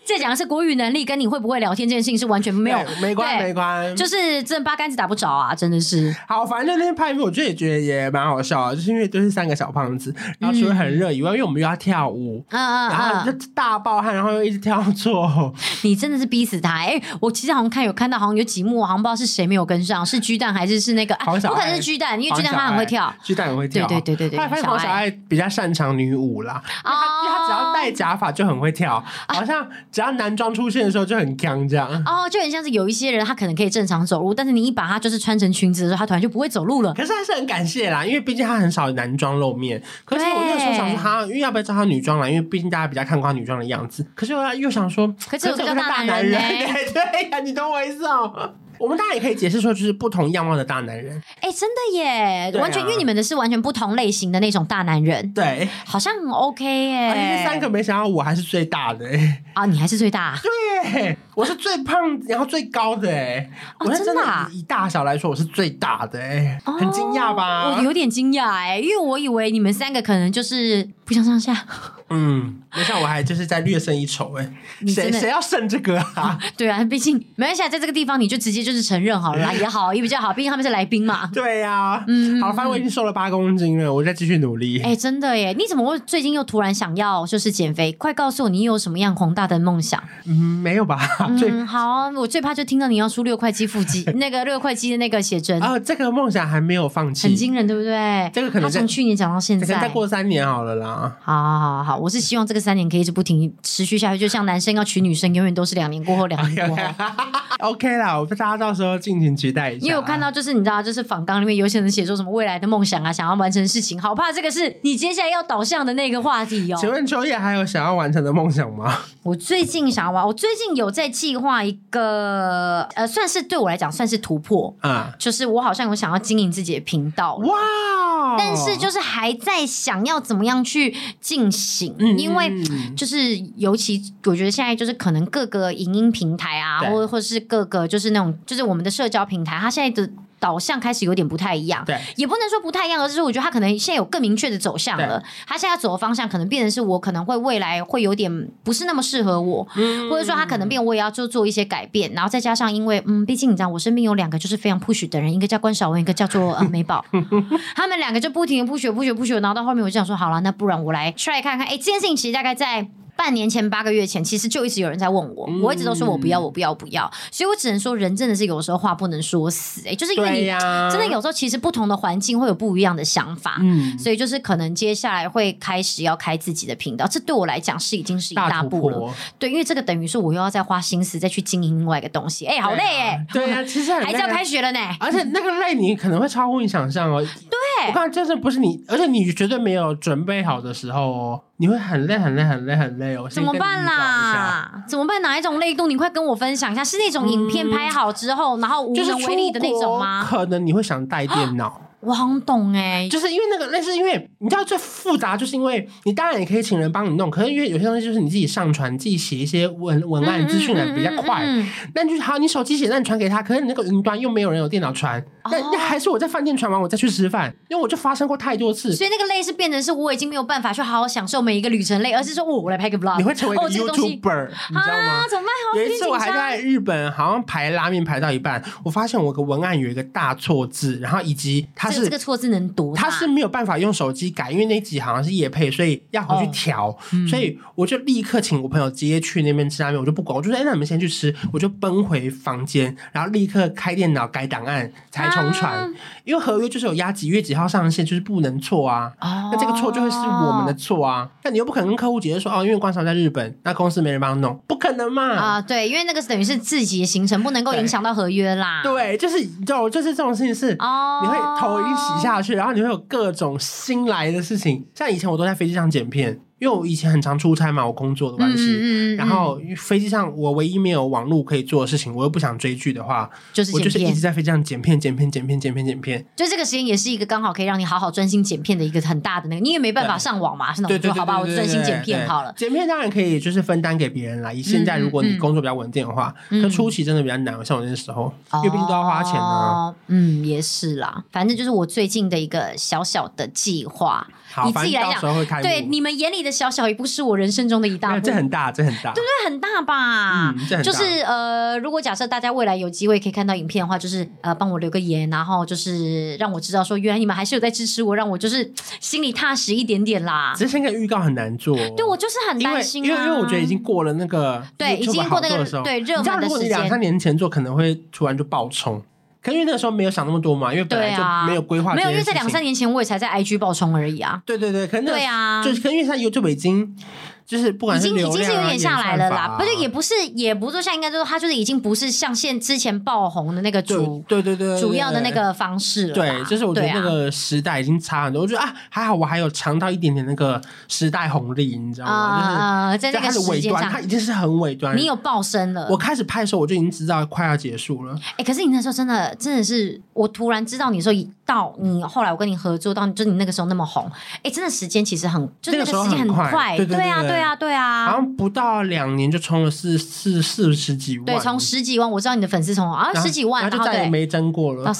这讲的是国语能力，跟你会不会聊天这件事情是完全没有没关没关，就是真的八竿子打不着啊，真的是。好，反正那天拍片，我觉得也觉得也蛮好笑啊，就是因为都是三个小胖子，然后除了很热以外，因为我们又要跳舞，嗯嗯，然后就大爆汗，然后又一直跳错。你真的是逼死他！哎，我其实好像看有看到，好像有几幕，好像不知道是谁没有跟上，是巨蛋还是是那个？不可能是巨蛋，因为巨蛋他很会跳，巨蛋很会跳，对对对对对。发现黄小爱比较擅长女舞啦，因为他只要戴假发就很会跳，好像只要男装出现。的时候就很刚，这样哦，就很像是有一些人，他可能可以正常走路，但是你一把他就是穿成裙子的时候，他突然就不会走路了。可是还是很感谢啦，因为毕竟他很少男装露面。可是我那时候想说，他因为要不要叫他女装啦？因为毕竟大家比较看过他女装的样子。可是我又想说，可是我叫大男人，对对呀，你懂我意思哦。我们大家也可以解释说，就是不同样貌的大男人。哎，真的耶，完全因为你们的是完全不同类型的那种大男人。对，好像很 OK 耶。这三个没想到我还是最大的哎。啊，你还是最大？对，我是最胖，然后最高的哎。我真的以大小来说，我是最大的哎，很惊讶吧？我有点惊讶哎，因为我以为你们三个可能就是不相上下。嗯，没想我还就是在略胜一筹哎。谁谁要胜这个啊？对啊，毕竟没关系，在这个地方你就直接。就是承认好了啦，也好也比较好，毕竟他们是来宾嘛。对呀、啊，嗯，好，反正我已经瘦了八公斤了，我再继续努力。哎、欸，真的耶！你怎么会最近又突然想要就是减肥？快告诉我，你有什么样宏大的梦想？嗯，没有吧？嗯，最好，我最怕就听到你要出六块肌腹肌，那个六块肌的那个写真。啊，这个梦想还没有放弃，很惊人，对不对？这个可能从去年讲到现在，再过三年好了啦。好好好好，我是希望这个三年可以一直不停持续下去，就像男生要娶女生，永远都是两年过后，两年过后。OK 啦，我大家到时候尽情。期待一下，因为我看到就是你知道，就是访纲里面有些人写说什么未来的梦想啊，想要完成的事情，好怕这个是你接下来要导向的那个话题哦。请问秋叶还有想要完成的梦想吗？我最近想要玩，我最近有在计划一个，呃，算是对我来讲算是突破。啊，就是我好像有想要经营自己的频道。哇，但是就是还在想要怎么样去进行，嗯、因为就是尤其我觉得现在就是可能各个影音平台啊，对。或者或是各个就是那种就是我们的社交。平台，它现在的。导向开始有点不太一样。对，也不能说不太一样，而是说我觉得他可能现在有更明确的走向了。他现在走的方向可能变成是我可能会未来会有点不是那么适合我，嗯、或者说他可能变我也要做做一些改变。然后再加上因为嗯，毕竟你知道我身边有两个就是非常 push 的人，一个叫关晓文，一个叫做呃 美宝，他们两个就不停的 push push push，然后到后面我就想说好了，那不然我来 try 看看。哎，这件事情其实大概在。半年前、八个月前，其实就一直有人在问我，嗯、我一直都说我不要，我不要，不要。所以我只能说，人真的是有时候话不能说死，哎，就是因为你真的有时候其实不同的环境会有不一样的想法，嗯，所以就是可能接下来会开始要开自己的频道，这对我来讲是已经是一大步了，对，因为这个等于说我又要再花心思再去经营另外一个东西，哎，好累哎，对呀、啊，其实还是要开学了呢，而且那个累你可能会超乎你想象哦，对，我看真的不是你，而且你绝对没有准备好的时候哦。你会很累很累很累很累哦，怎么办啦？怎么办？哪一种累度？你快跟我分享一下，是那种影片拍好之后，嗯、然后无能为力的那种吗？可能你会想带电脑。我很懂哎、欸，就是因为那个，那是因为你知道最复杂，就是因为你当然也可以请人帮你弄，可是因为有些东西就是你自己上传、自己写一些文文案资讯的比较快。那就是好，你手机写，那你传给他，可是你那个云端又没有人有电脑传，那、哦、那还是我在饭店传完我再去吃饭，因为我就发生过太多次。所以那个累是变成是我已经没有办法去好好享受每一个旅程累，而是说我我来拍个 vlog，你会成为一个 YouTuber，、哦、你知道吗？啊、怎么办？一次我还在日本，好像排拉面排到一半，我发现我个文案有一个大错字，然后以及它是这个错字能读。他是没有办法用手机改，因为那集好像是夜配，所以要回去调。哦嗯、所以我就立刻请我朋友直接去那边吃拉面，我就不管，我就说：“哎，那你们先去吃。”我就奔回房间，然后立刻开电脑改档案，才重传。啊、因为合约就是有压几月几号上线，就是不能错啊。哦、那这个错就会是我们的错啊。那你又不可能跟客户解释说：“哦，因为关韶在日本，那公司没人帮他弄，不可能嘛。”啊，对，因为那个等于是自己的行程，不能够影响到合约啦。对，就是你知道，就是这种事情是，哦、你会我已经洗下去，然后你会有各种新来的事情，像以前我都在飞机上剪片。因为我以前很常出差嘛，我工作的关系，嗯嗯嗯、然后飞机上我唯一没有网络可以做的事情，我又不想追剧的话，就是我就是一直在飞机上剪片、剪片、剪片、剪片、剪片。就这个时间也是一个刚好可以让你好好专心剪片的一个很大的那个，你也没办法上网嘛，是那种，好吧，我专心剪片好了。剪片当然可以，就是分担给别人啦。以现在如果你工作比较稳定的话，可初期真的比较难，像我那时候，因为毕竟都要花钱呢、啊。嗯，也是啦，反正就是我最近的一个小小的计划。好，你自己来讲，对你们眼里的小小一步，是我人生中的一大步。这很大，这很大，对不对？很大吧？嗯，这很大。就是呃，如果假设大家未来有机会可以看到影片的话，就是呃，帮我留个言，然后就是让我知道说，原来你们还是有在支持我，让我就是心里踏实一点点啦。只是现在预告很难做，对我就是很担心，因为因为我觉得已经过了那个对，已经过那个对热门的时间。两三年前做，可能会突然就爆冲。可因为那个时候没有想那么多嘛，因为本来就没有规划、啊。没有，因为在两三年前我也才在 IG 爆冲而已啊。对对对，可能、那个、对啊，就是可能因为它 YouTube 已经。就是不管已经已经是有点下来了啦，不是也不是也不是说像应该就是他就是已经不是像现之前爆红的那个主对对对主要的那个方式了。对，就是我觉得那个时代已经差很多。啊、我觉得啊还好我还有尝到一点点那个时代红利，你知道吗？啊、呃，在那个时间上，它已经是很尾端。你有爆声了。我开始拍的时候我就已经知道快要结束了。哎、欸，可是你那时候真的真的是我突然知道你说一到你后来我跟你合作到就你那个时候那么红，哎、欸，真的时间其实很就那个时间很快，对对啊对啊对啊。好像不到两年就冲了四四四十几万，对，从十几万，我知道你的粉丝从啊十几万，然后就再也没增过了。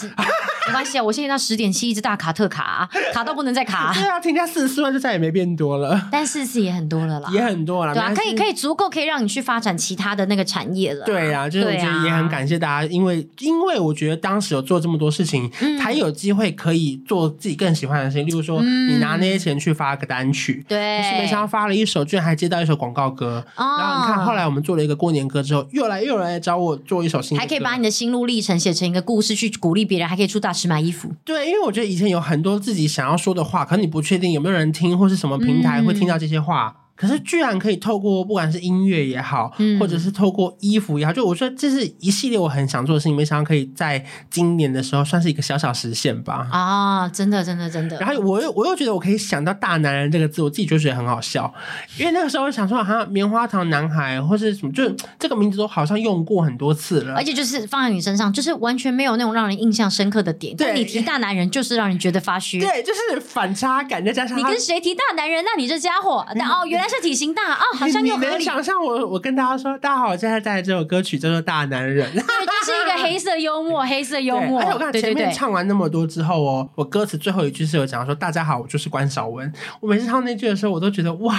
没关系啊，我现在到十点七，一直大卡特卡，卡到不能再卡。对啊，添加四十四万就再也没变多了。但四十四也很多了啦，也很多了。对啊，可以可以足够可以让你去发展其他的那个产业了。对啊，就是我觉得也很感谢大家，因为因为我觉得当时有做这么多事情，才有机会可以做自己更喜欢的事情。例如说，你拿那些钱去发个单曲，对，是没想到发了一首，居然还接到一首广告歌。然后你看，后来我们做了一个过年歌之后，又来又来找我做一首新歌，还可以把你的心路历程写成一个故事去鼓励别人，还可以出大。是买衣服，对，因为我觉得以前有很多自己想要说的话，可能你不确定有没有人听，或是什么平台会听到这些话。嗯可是居然可以透过不管是音乐也好，嗯、或者是透过衣服也好，就我说这是一系列我很想做的事情，没想到可以在今年的时候算是一个小小实现吧。啊，真的，真的，真的。然后我又我又觉得我可以想到“大男人”这个字，我自己就觉得很好笑，因为那个时候我想说，好像棉花糖男孩或是什么，就这个名字都好像用过很多次了，而且就是放在你身上，就是完全没有那种让人印象深刻的点。对，你提大男人就是让人觉得发虚。对，就是反差感，再加上你跟谁提大男人，那你这家伙，那、哦，原来。男生体型大哦，好像又你能想象我我跟大家说，大家好，我现在带来这首歌曲叫做《大男人》，对，就是一个 黑色幽默，黑色幽默。而且我看前面唱完那么多之后哦，我歌词最后一句是有讲说：“大家好，我就是关韶文。”我每次唱那句的时候，我都觉得哇，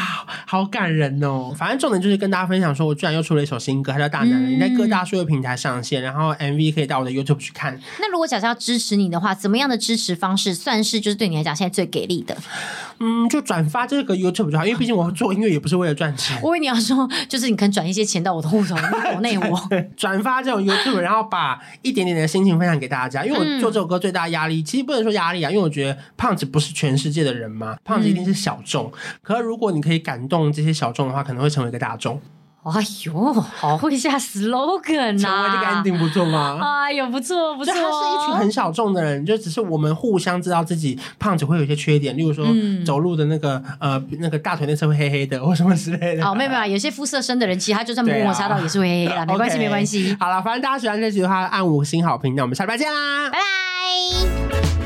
好感人哦。反正重点就是跟大家分享说，我居然又出了一首新歌，它叫《大男人》，你在各大数位平台上线，然后 MV 可以到我的 YouTube 去看。那如果假设要支持你的话，怎么样的支持方式算是就是对你来讲现在最给力的？嗯，就转发这个 YouTube 就好，因为毕竟我做音乐也不是为了赚钱。我以为你要说，就是你可以转一些钱到我的户头 国内我转发这种 YouTube，然后把一点点的心情分享给大家。因为我做这首歌最大压力，嗯、其实不能说压力啊，因为我觉得胖子不是全世界的人嘛，胖子一定是小众。嗯、可是如果你可以感动这些小众的话，可能会成为一个大众。哎呦，好会下 slogan 啊！成为这个 ending 不错吗？哎呦，不错不错。他是一群很小众的人，就只是我们互相知道自己胖子会有一些缺点，例如说、嗯、走路的那个呃那个大腿内侧会黑黑的，或什么之类的。好，没有没有，有些肤色深的人，其实他就算摩擦到也是会黑黑的，啊、没关系 okay, 没关系。好了，反正大家喜欢这集的话，按五星好评，那我们下礼拜见啦，拜拜。